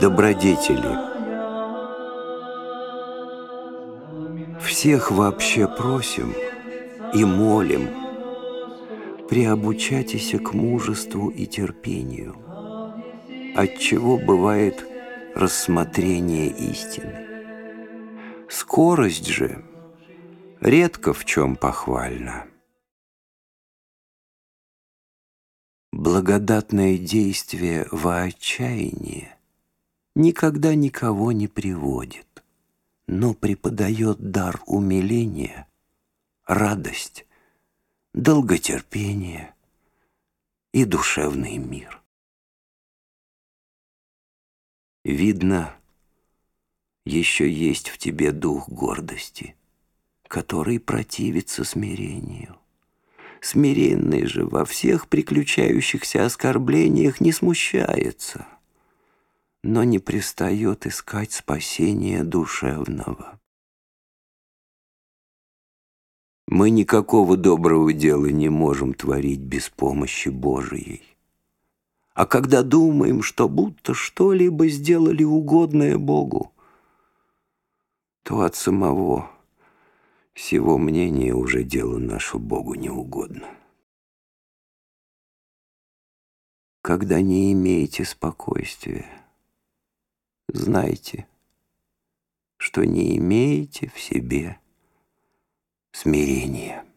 Добродетели Всех вообще просим и молим Приобучайтесь к мужеству и терпению, Отчего бывает рассмотрение истины. Скорость же редко в чем похвальна. Благодатное действие во отчаянии никогда никого не приводит, но преподает дар умиления, радость, долготерпение и душевный мир. Видно, еще есть в тебе дух гордости, который противится смирению. Смиренный же во всех приключающихся оскорблениях не смущается, но не пристает искать спасения душевного. Мы никакого доброго дела не можем творить без помощи Божией. А когда думаем, что будто что-либо сделали угодное Богу, то от самого всего мнения уже дело наше Богу не угодно. Когда не имеете спокойствия, знайте, что не имеете в себе смирения.